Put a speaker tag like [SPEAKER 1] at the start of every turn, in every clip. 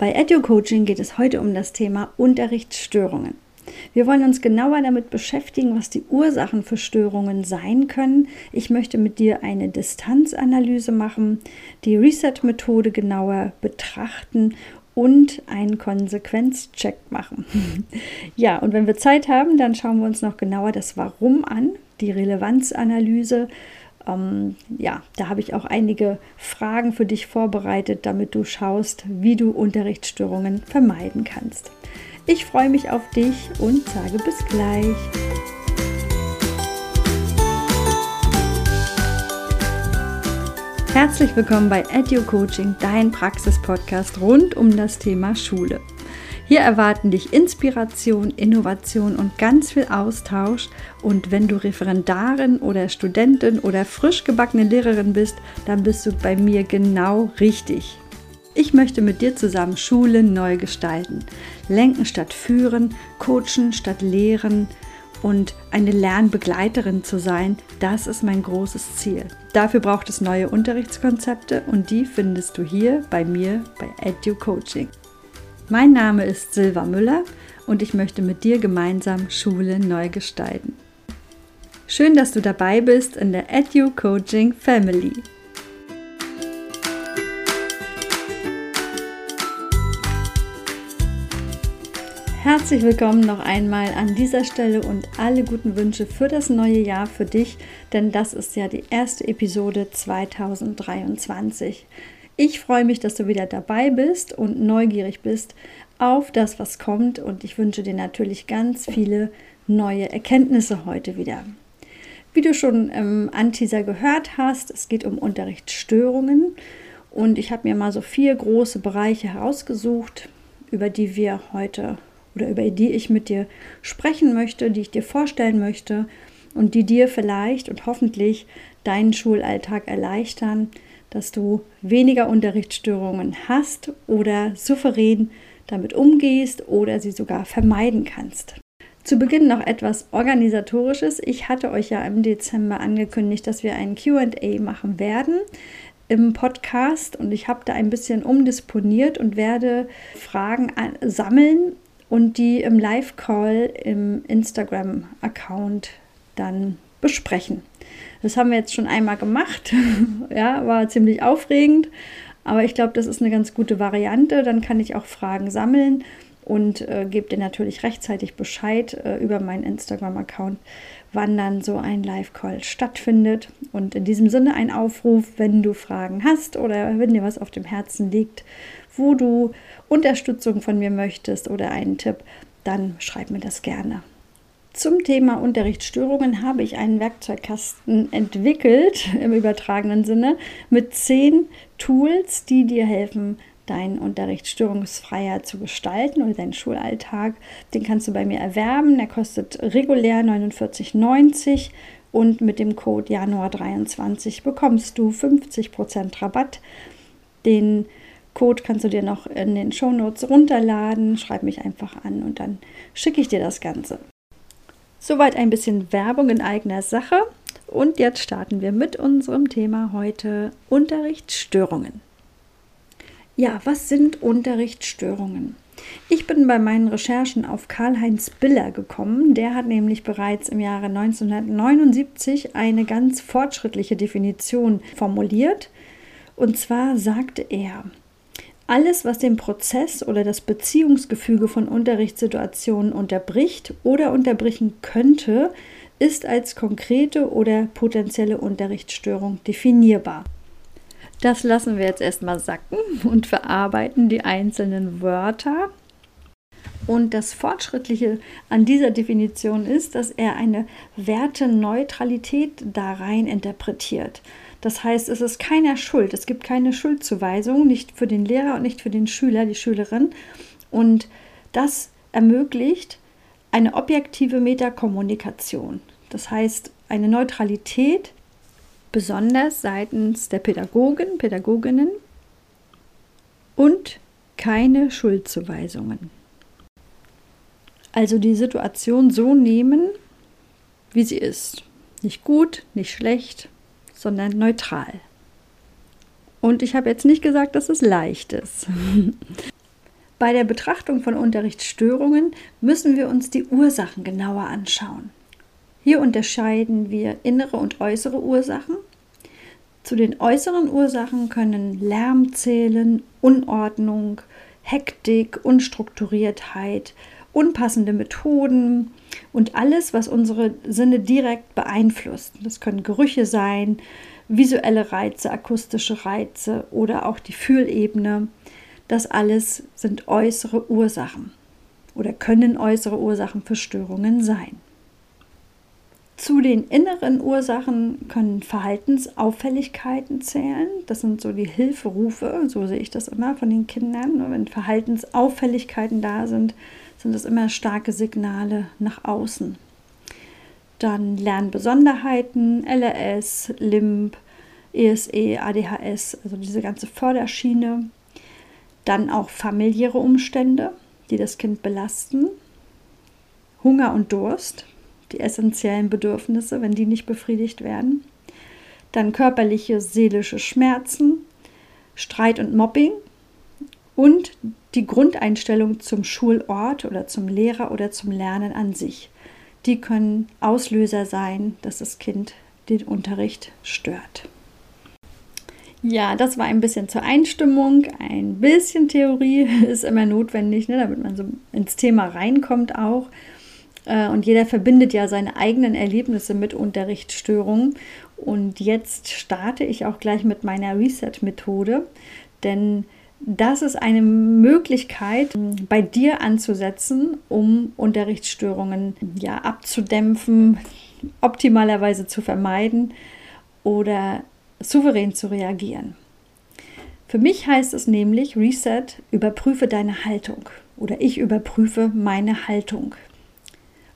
[SPEAKER 1] Bei EduCoaching geht es heute um das Thema Unterrichtsstörungen. Wir wollen uns genauer damit beschäftigen, was die Ursachen für Störungen sein können. Ich möchte mit dir eine Distanzanalyse machen, die Reset-Methode genauer betrachten und einen Konsequenzcheck machen. ja, und wenn wir Zeit haben, dann schauen wir uns noch genauer das Warum an, die Relevanzanalyse ähm, ja, da habe ich auch einige Fragen für dich vorbereitet, damit du schaust, wie du Unterrichtsstörungen vermeiden kannst. Ich freue mich auf dich und sage bis gleich. Herzlich willkommen bei Edu Coaching, dein Praxis-Podcast rund um das Thema Schule. Hier erwarten dich Inspiration, Innovation und ganz viel Austausch. Und wenn du Referendarin oder Studentin oder frisch gebackene Lehrerin bist, dann bist du bei mir genau richtig. Ich möchte mit dir zusammen Schulen neu gestalten. Lenken statt führen, coachen statt lehren und eine Lernbegleiterin zu sein, das ist mein großes Ziel. Dafür braucht es neue Unterrichtskonzepte und die findest du hier bei mir bei Edu Coaching. Mein Name ist Silva Müller und ich möchte mit dir gemeinsam Schule neu gestalten. Schön, dass du dabei bist in der Edu Coaching Family. Herzlich willkommen noch einmal an dieser Stelle und alle guten Wünsche für das neue Jahr für dich, denn das ist ja die erste Episode 2023. Ich freue mich, dass du wieder dabei bist und neugierig bist auf das, was kommt. Und ich wünsche dir natürlich ganz viele neue Erkenntnisse heute wieder. Wie du schon im Anteaser gehört hast, es geht um Unterrichtsstörungen. Und ich habe mir mal so vier große Bereiche herausgesucht, über die wir heute oder über die ich mit dir sprechen möchte, die ich dir vorstellen möchte und die dir vielleicht und hoffentlich deinen Schulalltag erleichtern, dass du weniger Unterrichtsstörungen hast oder souverän damit umgehst oder sie sogar vermeiden kannst. Zu Beginn noch etwas Organisatorisches. Ich hatte euch ja im Dezember angekündigt, dass wir ein QA machen werden im Podcast und ich habe da ein bisschen umdisponiert und werde Fragen sammeln und die im Live-Call im Instagram-Account dann besprechen. Das haben wir jetzt schon einmal gemacht. ja, war ziemlich aufregend. Aber ich glaube, das ist eine ganz gute Variante. Dann kann ich auch Fragen sammeln und äh, gebe dir natürlich rechtzeitig Bescheid äh, über meinen Instagram-Account, wann dann so ein Live-Call stattfindet. Und in diesem Sinne ein Aufruf, wenn du Fragen hast oder wenn dir was auf dem Herzen liegt, wo du Unterstützung von mir möchtest oder einen Tipp, dann schreib mir das gerne. Zum Thema Unterrichtsstörungen habe ich einen Werkzeugkasten entwickelt, im übertragenen Sinne, mit zehn Tools, die dir helfen, deinen Unterricht störungsfreier zu gestalten oder deinen Schulalltag. Den kannst du bei mir erwerben. Der kostet regulär 49,90 und mit dem Code Januar 23 bekommst du 50% Rabatt. Den Code kannst du dir noch in den Shownotes runterladen. Schreib mich einfach an und dann schicke ich dir das Ganze. Soweit ein bisschen Werbung in eigener Sache. Und jetzt starten wir mit unserem Thema heute Unterrichtsstörungen. Ja, was sind Unterrichtsstörungen? Ich bin bei meinen Recherchen auf Karl-Heinz Biller gekommen. Der hat nämlich bereits im Jahre 1979 eine ganz fortschrittliche Definition formuliert. Und zwar sagte er, alles, was den Prozess oder das Beziehungsgefüge von Unterrichtssituationen unterbricht oder unterbrechen könnte, ist als konkrete oder potenzielle Unterrichtsstörung definierbar. Das lassen wir jetzt erstmal sacken und verarbeiten die einzelnen Wörter. Und das Fortschrittliche an dieser Definition ist, dass er eine Werteneutralität da rein interpretiert. Das heißt, es ist keiner schuld. Es gibt keine Schuldzuweisung, nicht für den Lehrer und nicht für den Schüler, die Schülerin. Und das ermöglicht eine objektive Metakommunikation. Das heißt, eine Neutralität, besonders seitens der Pädagogen, Pädagoginnen und keine Schuldzuweisungen. Also die Situation so nehmen, wie sie ist. Nicht gut, nicht schlecht, sondern neutral. Und ich habe jetzt nicht gesagt, dass es leicht ist. Bei der Betrachtung von Unterrichtsstörungen müssen wir uns die Ursachen genauer anschauen. Hier unterscheiden wir innere und äußere Ursachen. Zu den äußeren Ursachen können Lärm zählen, Unordnung, Hektik, Unstrukturiertheit, unpassende Methoden und alles, was unsere Sinne direkt beeinflusst. Das können Gerüche sein, visuelle Reize, akustische Reize oder auch die Fühlebene. Das alles sind äußere Ursachen oder können äußere Ursachen für Störungen sein. Zu den inneren Ursachen können Verhaltensauffälligkeiten zählen. Das sind so die Hilferufe, so sehe ich das immer von den Kindern. Wenn Verhaltensauffälligkeiten da sind, sind das immer starke Signale nach außen. Dann Lernbesonderheiten, LRS, LIMP, ESE, ADHS, also diese ganze Förderschiene. Dann auch familiäre Umstände, die das Kind belasten. Hunger und Durst, die essentiellen Bedürfnisse, wenn die nicht befriedigt werden. Dann körperliche, seelische Schmerzen, Streit und Mobbing und die Grundeinstellung zum Schulort oder zum Lehrer oder zum Lernen an sich. Die können Auslöser sein, dass das Kind den Unterricht stört. Ja, das war ein bisschen zur Einstimmung. Ein bisschen Theorie ist immer notwendig, ne, damit man so ins Thema reinkommt auch. Äh, und jeder verbindet ja seine eigenen Erlebnisse mit Unterrichtsstörungen. Und jetzt starte ich auch gleich mit meiner Reset-Methode, denn das ist eine Möglichkeit, bei dir anzusetzen, um Unterrichtsstörungen ja abzudämpfen, optimalerweise zu vermeiden oder souverän zu reagieren. Für mich heißt es nämlich Reset, überprüfe deine Haltung oder ich überprüfe meine Haltung.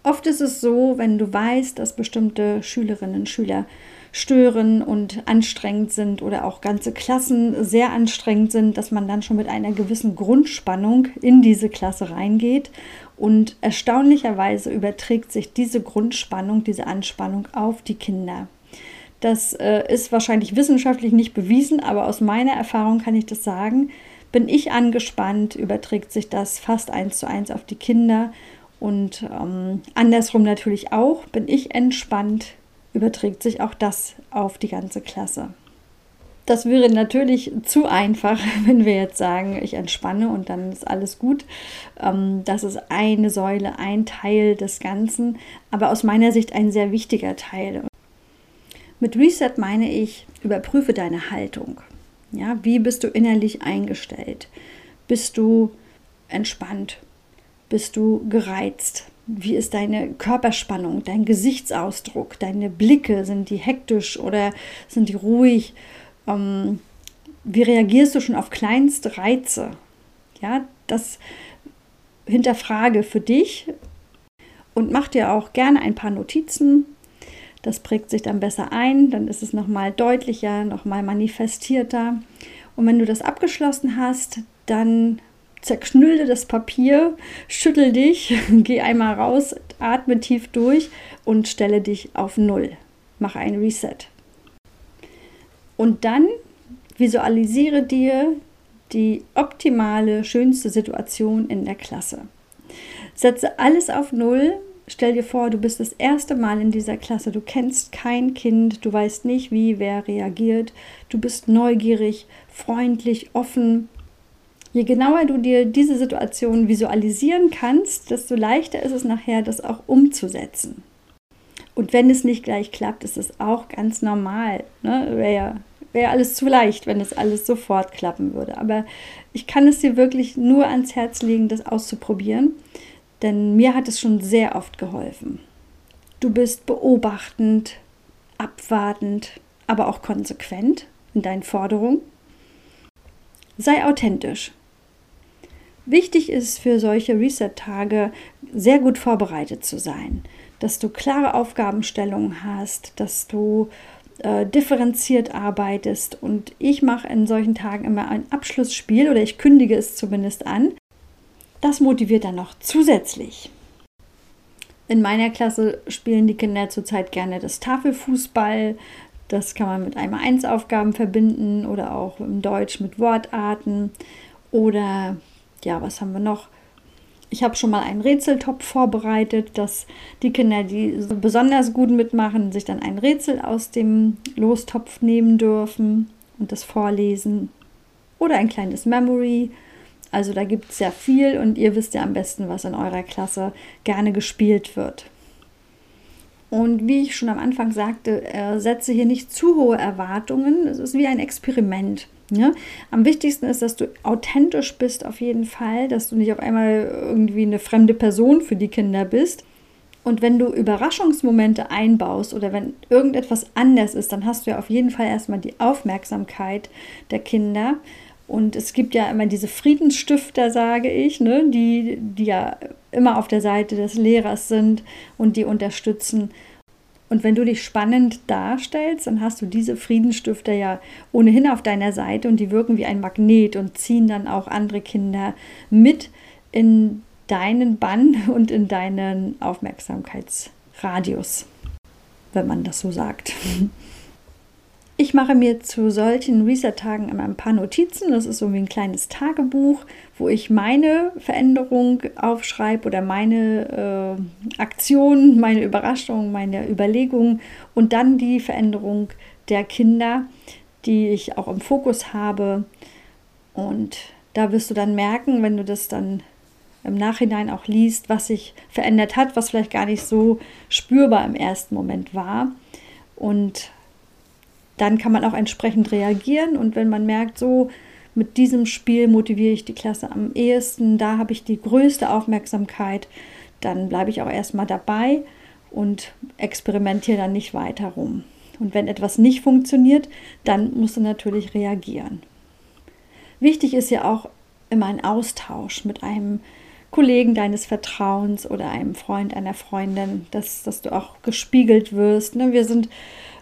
[SPEAKER 1] Oft ist es so, wenn du weißt, dass bestimmte Schülerinnen und Schüler stören und anstrengend sind oder auch ganze Klassen sehr anstrengend sind, dass man dann schon mit einer gewissen Grundspannung in diese Klasse reingeht. Und erstaunlicherweise überträgt sich diese Grundspannung, diese Anspannung auf die Kinder. Das äh, ist wahrscheinlich wissenschaftlich nicht bewiesen, aber aus meiner Erfahrung kann ich das sagen. Bin ich angespannt, überträgt sich das fast eins zu eins auf die Kinder. Und ähm, andersrum natürlich auch, bin ich entspannt, überträgt sich auch das auf die ganze Klasse. Das wäre natürlich zu einfach, wenn wir jetzt sagen, ich entspanne und dann ist alles gut. Ähm, das ist eine Säule, ein Teil des Ganzen, aber aus meiner Sicht ein sehr wichtiger Teil. Mit Reset meine ich, überprüfe deine Haltung. Ja, wie bist du innerlich eingestellt? Bist du entspannt? Bist du gereizt? Wie ist deine Körperspannung, dein Gesichtsausdruck, deine Blicke? Sind die hektisch oder sind die ruhig? Ähm, wie reagierst du schon auf kleinste Reize? Ja, das hinterfrage für dich und mach dir auch gerne ein paar Notizen. Das prägt sich dann besser ein, dann ist es nochmal deutlicher, nochmal manifestierter. Und wenn du das abgeschlossen hast, dann zerknülde das Papier, schüttel dich, geh einmal raus, atme tief durch und stelle dich auf Null. Mach ein Reset. Und dann visualisiere dir die optimale, schönste Situation in der Klasse. Setze alles auf Null. Stell dir vor, du bist das erste Mal in dieser Klasse. Du kennst kein Kind. Du weißt nicht, wie wer reagiert. Du bist neugierig, freundlich, offen je genauer du dir diese Situation visualisieren kannst, desto leichter ist es nachher, das auch umzusetzen. Und wenn es nicht gleich klappt, ist es auch ganz normal. Ne? Wäre ja wär alles zu leicht, wenn es alles sofort klappen würde. Aber ich kann es dir wirklich nur ans Herz legen, das auszuprobieren, denn mir hat es schon sehr oft geholfen. Du bist beobachtend, abwartend, aber auch konsequent in deinen Forderungen. Sei authentisch. Wichtig ist für solche Reset-Tage sehr gut vorbereitet zu sein, dass du klare Aufgabenstellungen hast, dass du äh, differenziert arbeitest und ich mache in solchen Tagen immer ein Abschlussspiel oder ich kündige es zumindest an. Das motiviert dann noch zusätzlich. In meiner Klasse spielen die Kinder zurzeit gerne das Tafelfußball. Das kann man mit einmal 1 Aufgaben verbinden oder auch im Deutsch mit Wortarten oder ja, was haben wir noch? Ich habe schon mal einen Rätseltopf vorbereitet, dass die Kinder, die so besonders gut mitmachen, sich dann ein Rätsel aus dem Lostopf nehmen dürfen und das vorlesen. Oder ein kleines Memory. Also da gibt es sehr viel und ihr wisst ja am besten, was in eurer Klasse gerne gespielt wird. Und wie ich schon am Anfang sagte, setze hier nicht zu hohe Erwartungen. Es ist wie ein Experiment. Ja? Ne? Am wichtigsten ist, dass du authentisch bist auf jeden Fall, dass du nicht auf einmal irgendwie eine fremde Person für die Kinder bist. Und wenn du Überraschungsmomente einbaust oder wenn irgendetwas anders ist, dann hast du ja auf jeden Fall erstmal die Aufmerksamkeit der Kinder. Und es gibt ja immer diese Friedensstifter, sage ich, ne, die, die ja immer auf der Seite des Lehrers sind und die unterstützen. Und wenn du dich spannend darstellst, dann hast du diese Friedensstifter ja ohnehin auf deiner Seite und die wirken wie ein Magnet und ziehen dann auch andere Kinder mit in deinen Bann und in deinen Aufmerksamkeitsradius, wenn man das so sagt. Ich mache mir zu solchen Reset-Tagen immer ein paar Notizen. Das ist so wie ein kleines Tagebuch, wo ich meine Veränderung aufschreibe oder meine äh, Aktion, meine Überraschung, meine Überlegungen und dann die Veränderung der Kinder, die ich auch im Fokus habe. Und da wirst du dann merken, wenn du das dann im Nachhinein auch liest, was sich verändert hat, was vielleicht gar nicht so spürbar im ersten Moment war. Und dann kann man auch entsprechend reagieren. Und wenn man merkt, so mit diesem Spiel motiviere ich die Klasse am ehesten, da habe ich die größte Aufmerksamkeit, dann bleibe ich auch erstmal dabei und experimentiere dann nicht weiter rum. Und wenn etwas nicht funktioniert, dann musst du natürlich reagieren. Wichtig ist ja auch immer ein Austausch mit einem Kollegen deines Vertrauens oder einem Freund, einer Freundin, dass, dass du auch gespiegelt wirst. Ne? Wir sind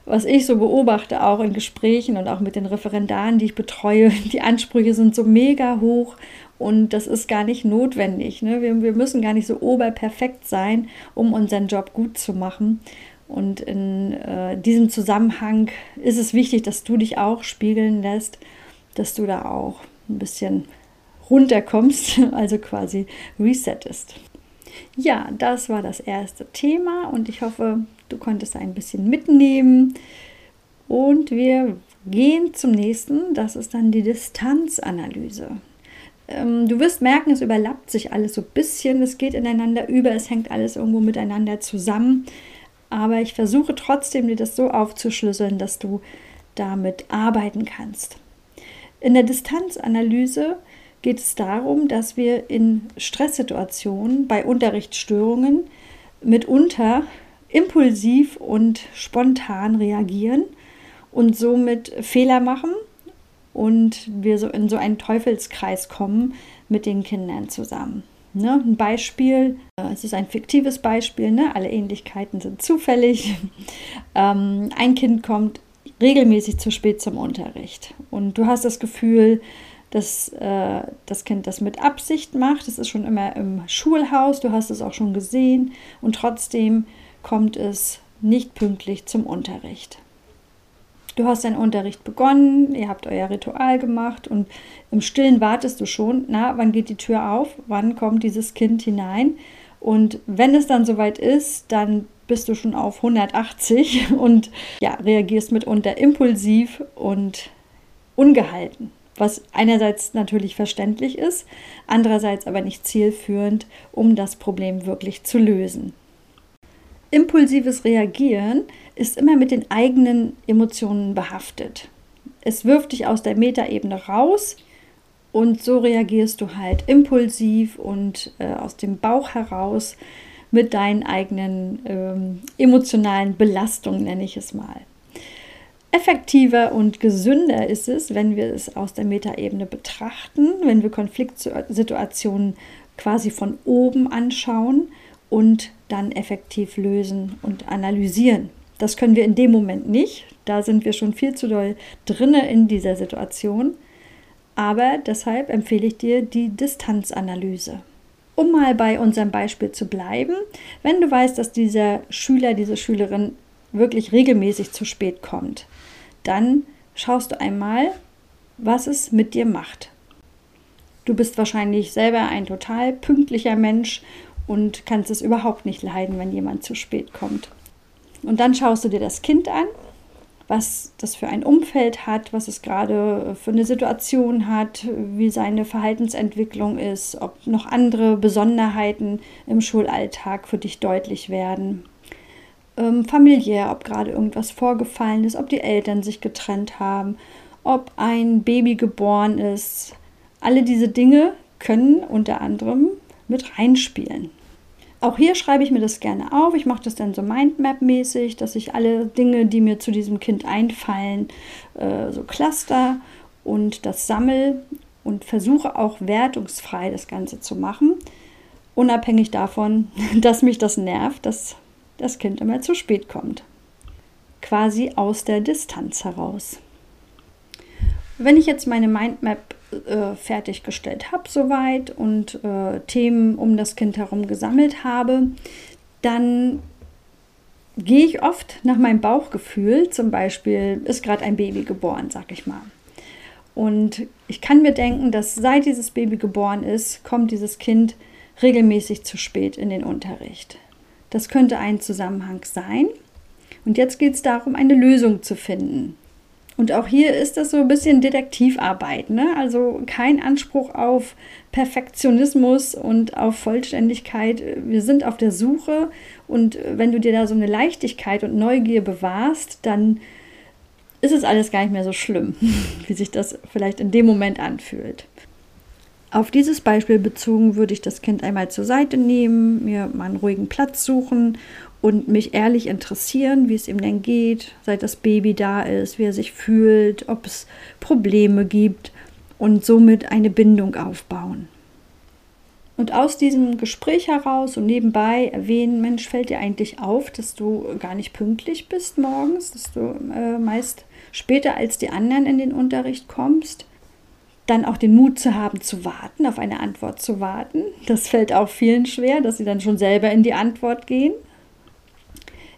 [SPEAKER 1] was ich so beobachte, auch in Gesprächen und auch mit den Referendaren, die ich betreue, die Ansprüche sind so mega hoch und das ist gar nicht notwendig. Ne? Wir, wir müssen gar nicht so oberperfekt sein, um unseren Job gut zu machen. Und in äh, diesem Zusammenhang ist es wichtig, dass du dich auch spiegeln lässt, dass du da auch ein bisschen runterkommst, also quasi resettest. Ja, das war das erste Thema und ich hoffe, du konntest ein bisschen mitnehmen. Und wir gehen zum nächsten, das ist dann die Distanzanalyse. Ähm, du wirst merken, es überlappt sich alles so ein bisschen, es geht ineinander über, es hängt alles irgendwo miteinander zusammen. Aber ich versuche trotzdem, dir das so aufzuschlüsseln, dass du damit arbeiten kannst. In der Distanzanalyse geht es darum, dass wir in Stresssituationen bei Unterrichtsstörungen mitunter impulsiv und spontan reagieren und somit Fehler machen und wir so in so einen Teufelskreis kommen mit den Kindern zusammen. Ne? Ein Beispiel, äh, es ist ein fiktives Beispiel, ne? alle Ähnlichkeiten sind zufällig. ähm, ein Kind kommt regelmäßig zu spät zum Unterricht und du hast das Gefühl, dass äh, das Kind das mit Absicht macht. Es ist schon immer im Schulhaus, du hast es auch schon gesehen und trotzdem kommt es nicht pünktlich zum Unterricht. Du hast deinen Unterricht begonnen, ihr habt euer Ritual gemacht und im Stillen wartest du schon, na, wann geht die Tür auf, wann kommt dieses Kind hinein und wenn es dann soweit ist, dann bist du schon auf 180 und ja, reagierst mitunter impulsiv und ungehalten was einerseits natürlich verständlich ist, andererseits aber nicht zielführend, um das Problem wirklich zu lösen. Impulsives Reagieren ist immer mit den eigenen Emotionen behaftet. Es wirft dich aus der Metaebene raus und so reagierst du halt impulsiv und äh, aus dem Bauch heraus mit deinen eigenen ähm, emotionalen Belastungen, nenne ich es mal. Effektiver und gesünder ist es, wenn wir es aus der Metaebene betrachten, wenn wir Konfliktsituationen quasi von oben anschauen und dann effektiv lösen und analysieren. Das können wir in dem Moment nicht. Da sind wir schon viel zu doll drinne in dieser Situation. Aber deshalb empfehle ich dir die Distanzanalyse. Um mal bei unserem Beispiel zu bleiben, wenn du weißt, dass dieser Schüler, diese Schülerin wirklich regelmäßig zu spät kommt, dann schaust du einmal, was es mit dir macht. Du bist wahrscheinlich selber ein total pünktlicher Mensch und kannst es überhaupt nicht leiden, wenn jemand zu spät kommt. Und dann schaust du dir das Kind an, was das für ein Umfeld hat, was es gerade für eine Situation hat, wie seine Verhaltensentwicklung ist, ob noch andere Besonderheiten im Schulalltag für dich deutlich werden. Ähm, familiär, ob gerade irgendwas vorgefallen ist, ob die Eltern sich getrennt haben, ob ein Baby geboren ist. Alle diese Dinge können unter anderem mit reinspielen. Auch hier schreibe ich mir das gerne auf. Ich mache das dann so Mindmap-mäßig, dass ich alle Dinge, die mir zu diesem Kind einfallen, äh, so cluster und das sammel und versuche auch wertungsfrei das Ganze zu machen. Unabhängig davon, dass mich das nervt, dass das Kind immer zu spät kommt. Quasi aus der Distanz heraus. Wenn ich jetzt meine Mindmap äh, fertiggestellt habe soweit und äh, Themen um das Kind herum gesammelt habe, dann gehe ich oft nach meinem Bauchgefühl. Zum Beispiel ist gerade ein Baby geboren, sag ich mal. Und ich kann mir denken, dass seit dieses Baby geboren ist, kommt dieses Kind regelmäßig zu spät in den Unterricht. Das könnte ein Zusammenhang sein. Und jetzt geht es darum, eine Lösung zu finden. Und auch hier ist das so ein bisschen Detektivarbeit, ne? Also kein Anspruch auf Perfektionismus und auf Vollständigkeit. Wir sind auf der Suche und wenn du dir da so eine Leichtigkeit und Neugier bewahrst, dann ist es alles gar nicht mehr so schlimm, wie sich das vielleicht in dem Moment anfühlt. Auf dieses Beispiel bezogen würde ich das Kind einmal zur Seite nehmen, mir mal einen ruhigen Platz suchen und mich ehrlich interessieren, wie es ihm denn geht, seit das Baby da ist, wie er sich fühlt, ob es Probleme gibt und somit eine Bindung aufbauen. Und aus diesem Gespräch heraus und nebenbei erwähnen, Mensch, fällt dir eigentlich auf, dass du gar nicht pünktlich bist morgens, dass du äh, meist später als die anderen in den Unterricht kommst. Dann auch den Mut zu haben, zu warten, auf eine Antwort zu warten. Das fällt auch vielen schwer, dass sie dann schon selber in die Antwort gehen.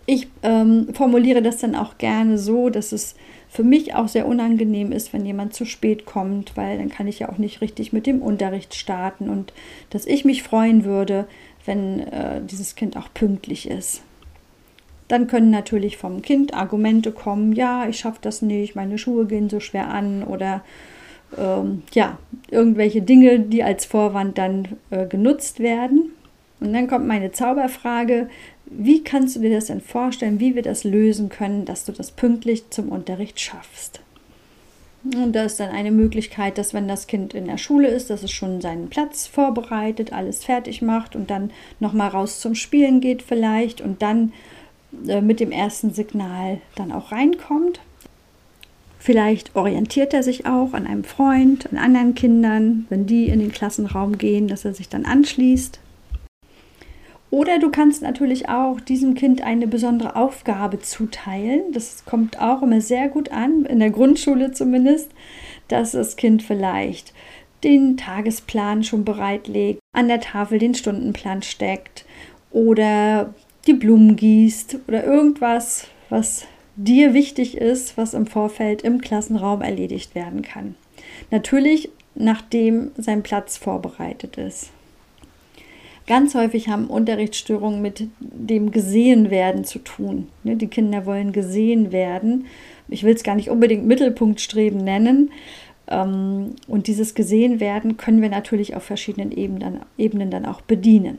[SPEAKER 1] Ich ähm, formuliere das dann auch gerne so, dass es für mich auch sehr unangenehm ist, wenn jemand zu spät kommt, weil dann kann ich ja auch nicht richtig mit dem Unterricht starten und dass ich mich freuen würde, wenn äh, dieses Kind auch pünktlich ist. Dann können natürlich vom Kind Argumente kommen, ja, ich schaffe das nicht, meine Schuhe gehen so schwer an oder ähm, ja, irgendwelche Dinge, die als Vorwand dann äh, genutzt werden. Und dann kommt meine Zauberfrage, wie kannst du dir das denn vorstellen, wie wir das lösen können, dass du das pünktlich zum Unterricht schaffst? Und da ist dann eine Möglichkeit, dass wenn das Kind in der Schule ist, dass es schon seinen Platz vorbereitet, alles fertig macht und dann nochmal raus zum Spielen geht vielleicht und dann äh, mit dem ersten Signal dann auch reinkommt. Vielleicht orientiert er sich auch an einem Freund, an anderen Kindern, wenn die in den Klassenraum gehen, dass er sich dann anschließt. Oder du kannst natürlich auch diesem Kind eine besondere Aufgabe zuteilen. Das kommt auch immer sehr gut an, in der Grundschule zumindest, dass das Kind vielleicht den Tagesplan schon bereitlegt, an der Tafel den Stundenplan steckt oder die Blumen gießt oder irgendwas, was dir wichtig ist, was im Vorfeld im Klassenraum erledigt werden kann. Natürlich, nachdem sein Platz vorbereitet ist. Ganz häufig haben Unterrichtsstörungen mit dem Gesehenwerden zu tun. Ne, die Kinder wollen gesehen werden. Ich will es gar nicht unbedingt Mittelpunktstreben nennen. Ähm, und dieses Gesehenwerden können wir natürlich auf verschiedenen Ebenen dann auch bedienen.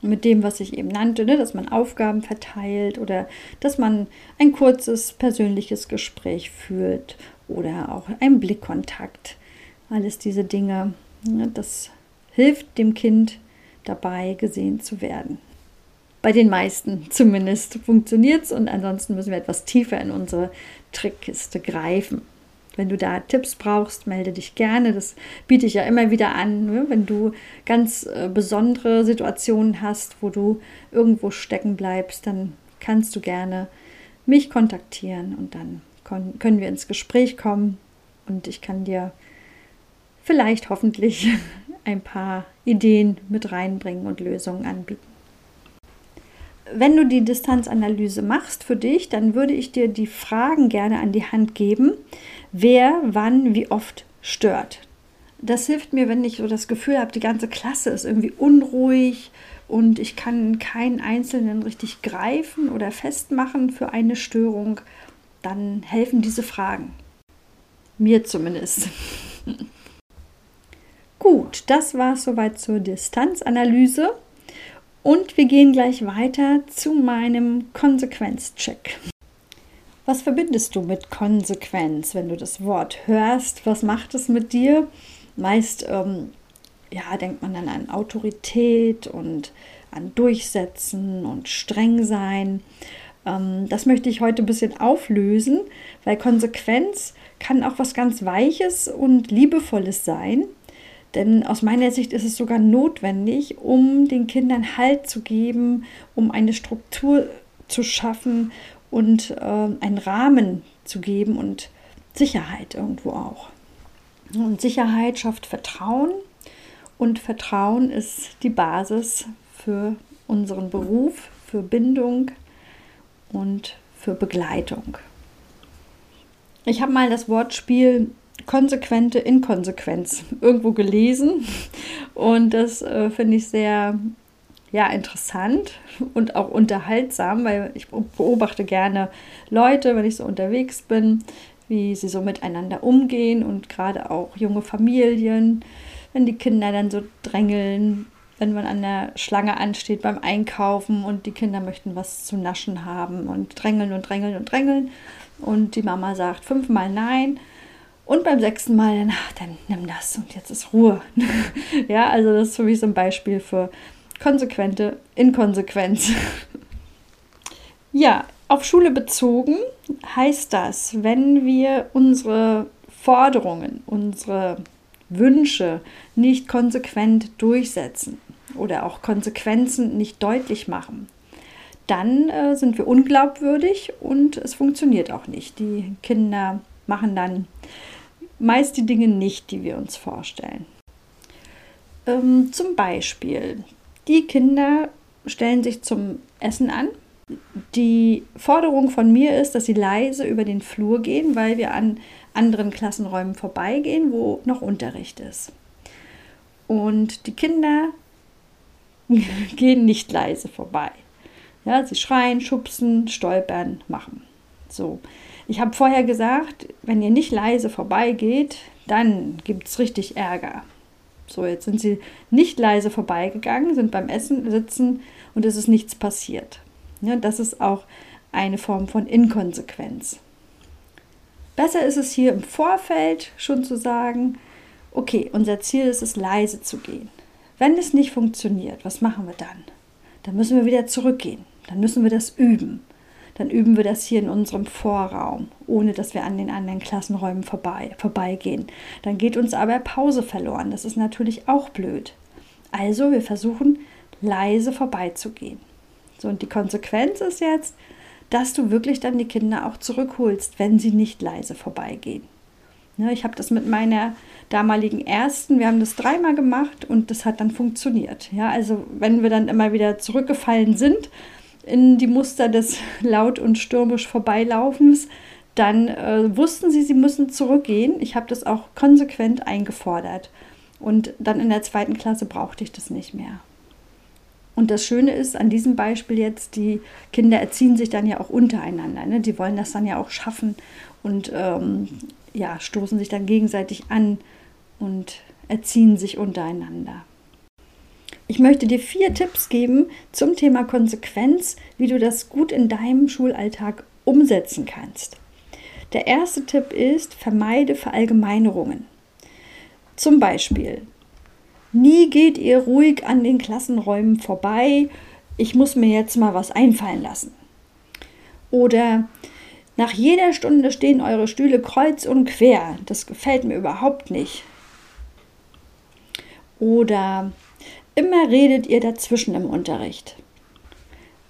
[SPEAKER 1] Mit dem, was ich eben nannte, ne, dass man Aufgaben verteilt oder dass man ein kurzes persönliches Gespräch führt oder auch einen Blickkontakt. Alles diese Dinge, ne, das hilft dem Kind, dabei gesehen zu werden. Bei den meisten zumindest funktioniert es und ansonsten müssen wir etwas tiefer in unsere Trickkiste greifen. Wenn du da Tipps brauchst, melde dich gerne. Das biete ich ja immer wieder an. Ne? Wenn du ganz äh, besondere Situationen hast, wo du irgendwo stecken bleibst, dann kannst du gerne mich kontaktieren und dann können wir ins Gespräch kommen und ich kann dir vielleicht hoffentlich ein paar Ideen mit reinbringen und Lösungen anbieten. Wenn du die Distanzanalyse machst für dich, dann würde ich dir die Fragen gerne an die Hand geben, wer wann wie oft stört. Das hilft mir, wenn ich so das Gefühl habe, die ganze Klasse ist irgendwie unruhig und ich kann keinen Einzelnen richtig greifen oder festmachen für eine Störung. Dann helfen diese Fragen. Mir zumindest. Gut, das war es soweit zur Distanzanalyse. Und wir gehen gleich weiter zu meinem Konsequenzcheck. Was verbindest du mit Konsequenz, wenn du das Wort hörst? Was macht es mit dir? Meist ähm, ja, denkt man dann an Autorität und an Durchsetzen und streng sein. Ähm, das möchte ich heute ein bisschen auflösen, weil Konsequenz kann auch was ganz Weiches und Liebevolles sein. Denn aus meiner Sicht ist es sogar notwendig, um den Kindern Halt zu geben, um eine Struktur zu schaffen und äh, einen Rahmen zu geben und Sicherheit irgendwo auch. Und Sicherheit schafft Vertrauen und Vertrauen ist die Basis für unseren Beruf, für Bindung und für Begleitung. Ich habe mal das Wortspiel konsequente Inkonsequenz irgendwo gelesen. Und das äh, finde ich sehr ja, interessant und auch unterhaltsam, weil ich beobachte gerne Leute, wenn ich so unterwegs bin, wie sie so miteinander umgehen und gerade auch junge Familien, wenn die Kinder dann so drängeln, wenn man an der Schlange ansteht beim Einkaufen und die Kinder möchten was zu naschen haben und drängeln und drängeln und drängeln. Und die Mama sagt fünfmal nein und beim sechsten Mal dann, ach, dann nimm das und jetzt ist Ruhe. ja, also das ist für mich so ein Beispiel für konsequente Inkonsequenz. ja, auf Schule bezogen heißt das, wenn wir unsere Forderungen, unsere Wünsche nicht konsequent durchsetzen oder auch Konsequenzen nicht deutlich machen, dann äh, sind wir unglaubwürdig und es funktioniert auch nicht. Die Kinder machen dann meist die Dinge nicht, die wir uns vorstellen. Ähm, zum Beispiel, die Kinder stellen sich zum Essen an die Forderung von mir ist, dass sie leise über den Flur gehen, weil wir an anderen Klassenräumen vorbeigehen, wo noch Unterricht ist. Und die Kinder gehen nicht leise vorbei. Ja, sie schreien, schubsen, stolpern, machen. So. Ich habe vorher gesagt, wenn ihr nicht leise vorbeigeht, dann gibt es richtig Ärger. So, jetzt sind sie nicht leise vorbeigegangen, sind beim Essen sitzen und es ist nichts passiert. Ja, das ist auch eine Form von Inkonsequenz. Besser ist es hier im Vorfeld schon zu sagen, okay, unser Ziel ist es, leise zu gehen. Wenn es nicht funktioniert, was machen wir dann? Dann müssen wir wieder zurückgehen. Dann müssen wir das üben. Dann üben wir das hier in unserem Vorraum, ohne dass wir an den anderen Klassenräumen vorbei, vorbeigehen. Dann geht uns aber Pause verloren. Das ist natürlich auch blöd. Also wir versuchen leise vorbeizugehen. So, und die Konsequenz ist jetzt, dass du wirklich dann die Kinder auch zurückholst, wenn sie nicht leise vorbeigehen. Ne, ich habe das mit meiner damaligen ersten, wir haben das dreimal gemacht und das hat dann funktioniert. Ja, also wenn wir dann immer wieder zurückgefallen sind in die Muster des laut und stürmisch Vorbeilaufens, dann äh, wussten sie, sie müssen zurückgehen. Ich habe das auch konsequent eingefordert. Und dann in der zweiten Klasse brauchte ich das nicht mehr. Und das Schöne ist an diesem Beispiel jetzt, die Kinder erziehen sich dann ja auch untereinander. Ne? Die wollen das dann ja auch schaffen und ähm, ja, stoßen sich dann gegenseitig an und erziehen sich untereinander. Ich möchte dir vier Tipps geben zum Thema Konsequenz, wie du das gut in deinem Schulalltag umsetzen kannst. Der erste Tipp ist, vermeide Verallgemeinerungen. Zum Beispiel, Nie geht ihr ruhig an den Klassenräumen vorbei. Ich muss mir jetzt mal was einfallen lassen. Oder nach jeder Stunde stehen eure Stühle kreuz und quer. Das gefällt mir überhaupt nicht. Oder immer redet ihr dazwischen im Unterricht.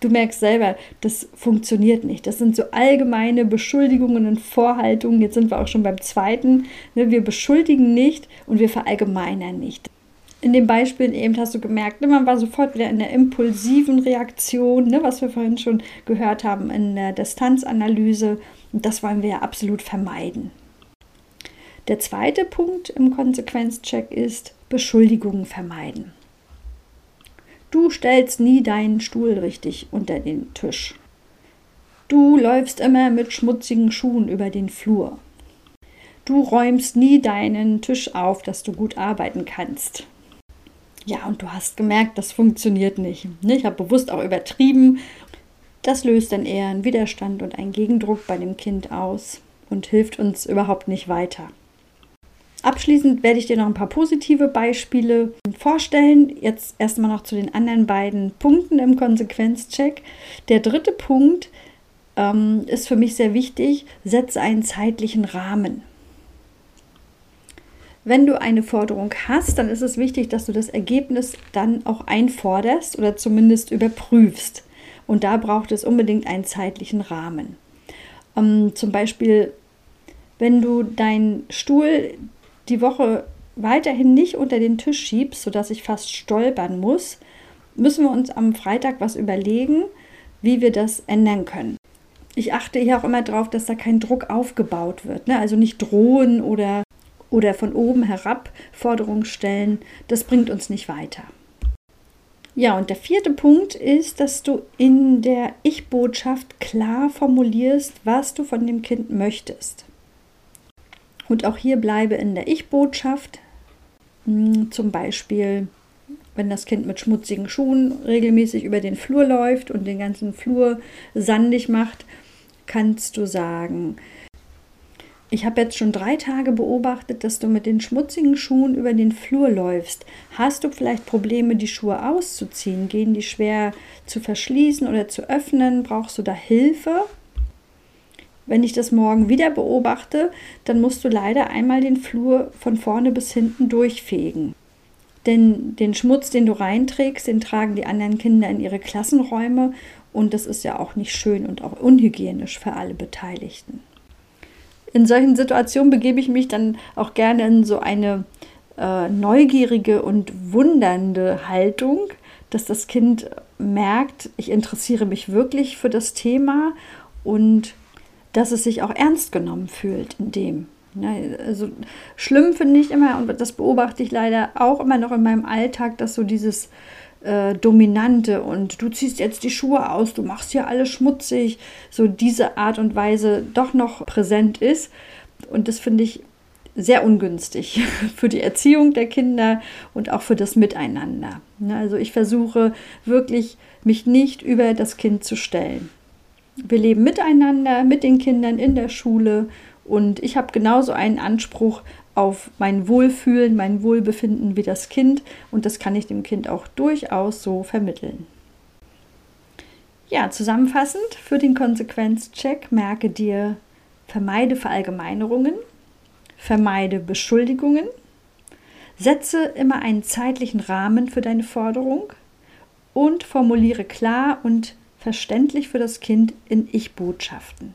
[SPEAKER 1] Du merkst selber, das funktioniert nicht. Das sind so allgemeine Beschuldigungen und Vorhaltungen. Jetzt sind wir auch schon beim zweiten. Ne, wir beschuldigen nicht und wir verallgemeinern nicht in den Beispielen eben hast du gemerkt, ne, man war sofort wieder in der impulsiven Reaktion, ne, was wir vorhin schon gehört haben in der Distanzanalyse. Und das wollen wir ja absolut vermeiden. Der zweite Punkt im Konsequenzcheck ist Beschuldigungen vermeiden. Du stellst nie deinen Stuhl richtig unter den Tisch. Du läufst immer mit schmutzigen Schuhen über den Flur. Du räumst nie deinen Tisch auf, dass du gut arbeiten kannst. Ja, und du hast gemerkt, das funktioniert nicht. Ne, ich habe bewusst auch übertrieben. Das löst dann eher einen Widerstand und einen Gegendruck bei dem Kind aus und hilft uns überhaupt nicht weiter. Abschließend werde ich dir noch ein paar positive Beispiele vorstellen. Jetzt erstmal noch zu den anderen beiden Punkten im Konsequenzcheck. Der dritte Punkt ähm, ist für mich sehr wichtig. Setze einen zeitlichen Rahmen. Wenn du eine Forderung hast, dann ist es wichtig, dass du das Ergebnis dann auch einforderst oder zumindest überprüfst. Und da braucht es unbedingt einen zeitlichen Rahmen. Ähm, zum Beispiel, wenn du deinen Stuhl die Woche weiterhin nicht unter den Tisch schiebst, sodass ich fast stolpern muss, müssen wir uns am Freitag was überlegen, wie wir das ändern können. Ich achte hier auch immer darauf, dass da kein Druck aufgebaut wird. Ne? Also nicht drohen oder, oder von oben herab Forderungen stellen. Das bringt uns nicht weiter. Ja, und der vierte Punkt ist, dass du in der Ich-Botschaft klar formulierst, was du von dem Kind möchtest. Und auch hier bleibe in der Ich-Botschaft. Hm, zum Beispiel, wenn das Kind mit schmutzigen Schuhen regelmäßig über den Flur läuft und den ganzen Flur sandig macht, kannst du sagen, ich habe jetzt schon drei Tage beobachtet, dass du mit den schmutzigen Schuhen über den Flur läufst. Hast du vielleicht Probleme, die Schuhe auszuziehen? Gehen die schwer zu verschließen oder zu öffnen? Brauchst du da Hilfe? Wenn ich das morgen wieder beobachte, dann musst du leider einmal den Flur von vorne bis hinten durchfegen. Denn den Schmutz, den du reinträgst, den tragen die anderen Kinder in ihre Klassenräume und das ist ja auch nicht schön und auch unhygienisch für alle Beteiligten. In solchen Situationen begebe ich mich dann auch gerne in so eine äh, neugierige und wundernde Haltung, dass das Kind merkt, ich interessiere mich wirklich für das Thema und dass es sich auch ernst genommen fühlt in dem. Ja, also schlimm finde ich immer, und das beobachte ich leider auch immer noch in meinem Alltag, dass so dieses äh, Dominante und du ziehst jetzt die Schuhe aus, du machst ja alles schmutzig, so diese Art und Weise doch noch präsent ist. Und das finde ich sehr ungünstig für die Erziehung der Kinder und auch für das Miteinander. Ne, also ich versuche wirklich, mich nicht über das Kind zu stellen. Wir leben miteinander, mit den Kindern in der Schule. Und ich habe genauso einen Anspruch auf mein Wohlfühlen, mein Wohlbefinden wie das Kind. Und das kann ich dem Kind auch durchaus so vermitteln. Ja, zusammenfassend für den Konsequenzcheck. Merke dir, vermeide Verallgemeinerungen, vermeide Beschuldigungen, setze immer einen zeitlichen Rahmen für deine Forderung und formuliere klar und verständlich für das Kind in Ich-Botschaften.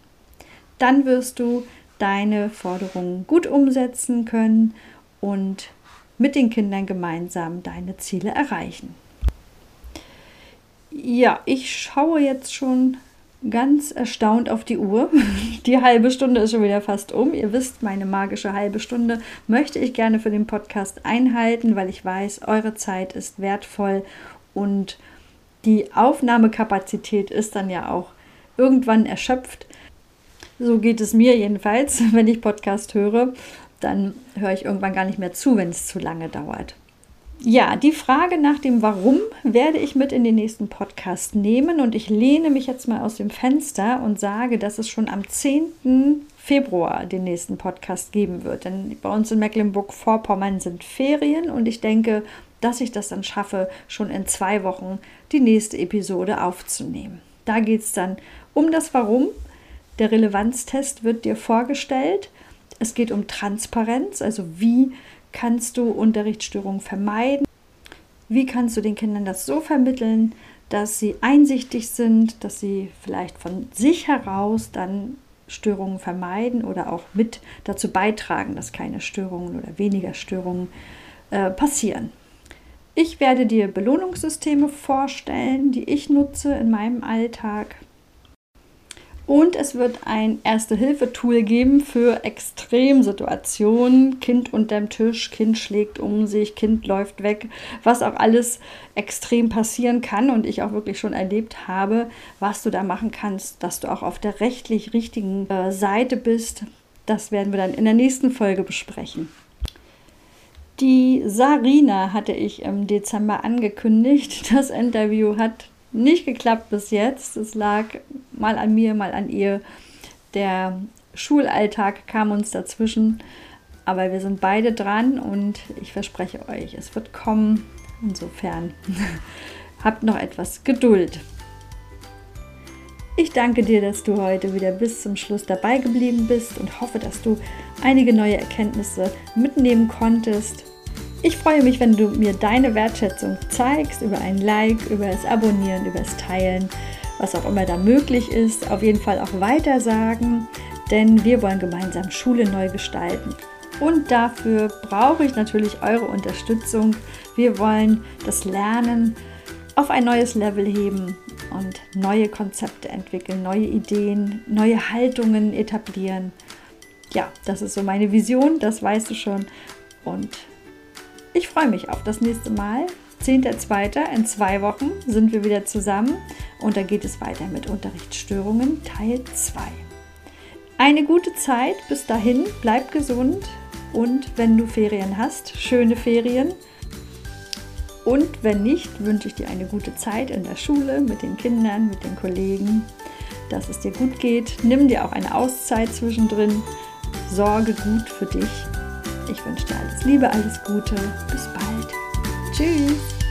[SPEAKER 1] Dann wirst du deine Forderungen gut umsetzen können und mit den Kindern gemeinsam deine Ziele erreichen. Ja, ich schaue jetzt schon ganz erstaunt auf die Uhr. Die halbe Stunde ist schon wieder fast um. Ihr wisst, meine magische halbe Stunde möchte ich gerne für den Podcast einhalten, weil ich weiß, eure Zeit ist wertvoll und die Aufnahmekapazität ist dann ja auch irgendwann erschöpft. So geht es mir jedenfalls, wenn ich Podcast höre. Dann höre ich irgendwann gar nicht mehr zu, wenn es zu lange dauert. Ja, die Frage nach dem Warum werde ich mit in den nächsten Podcast nehmen und ich lehne mich jetzt mal aus dem Fenster und sage, dass es schon am 10. Februar den nächsten Podcast geben wird. Denn bei uns in Mecklenburg-Vorpommern sind Ferien und ich denke, dass ich das dann schaffe, schon in zwei Wochen die nächste Episode aufzunehmen. Da geht es dann um das Warum. Der Relevanztest wird dir vorgestellt. Es geht um Transparenz, also wie kannst du Unterrichtsstörungen vermeiden? Wie kannst du den Kindern das so vermitteln, dass sie einsichtig sind, dass sie vielleicht von sich heraus dann Störungen vermeiden oder auch mit dazu beitragen, dass keine Störungen oder weniger Störungen äh, passieren. Ich werde dir Belohnungssysteme vorstellen, die ich nutze in meinem Alltag. Und es wird ein Erste-Hilfe-Tool geben für Extremsituationen. Kind unterm Tisch, Kind schlägt um sich, Kind läuft weg, was auch alles extrem passieren kann und ich auch wirklich schon erlebt habe, was du da machen kannst, dass du auch auf der rechtlich richtigen äh, Seite bist. Das werden wir dann in der nächsten Folge besprechen. Die Sarina hatte ich im Dezember angekündigt. Das Interview hat nicht geklappt bis jetzt. Es lag mal an mir, mal an ihr. Der Schulalltag kam uns dazwischen. Aber wir sind beide dran und ich verspreche euch, es wird kommen. Insofern habt noch etwas Geduld. Ich danke dir, dass du heute wieder bis zum Schluss dabei geblieben bist und hoffe, dass du einige neue Erkenntnisse mitnehmen konntest. Ich freue mich, wenn du mir deine Wertschätzung zeigst über ein Like, über das Abonnieren, über das Teilen, was auch immer da möglich ist. Auf jeden Fall auch weiter sagen, denn wir wollen gemeinsam Schule neu gestalten. Und dafür brauche ich natürlich eure Unterstützung. Wir wollen das Lernen auf ein neues Level heben und neue Konzepte entwickeln, neue Ideen, neue Haltungen etablieren. Ja, das ist so meine Vision, das weißt du schon. Und ich freue mich auf das nächste Mal. 10.2. in zwei Wochen sind wir wieder zusammen und da geht es weiter mit Unterrichtsstörungen Teil 2. Eine gute Zeit bis dahin, bleib gesund und wenn du Ferien hast, schöne Ferien. Und wenn nicht, wünsche ich dir eine gute Zeit in der Schule, mit den Kindern, mit den Kollegen, dass es dir gut geht. Nimm dir auch eine Auszeit zwischendrin. Sorge gut für dich ich wünsche dir alles Liebe, alles Gute. Bis bald. Tschüss.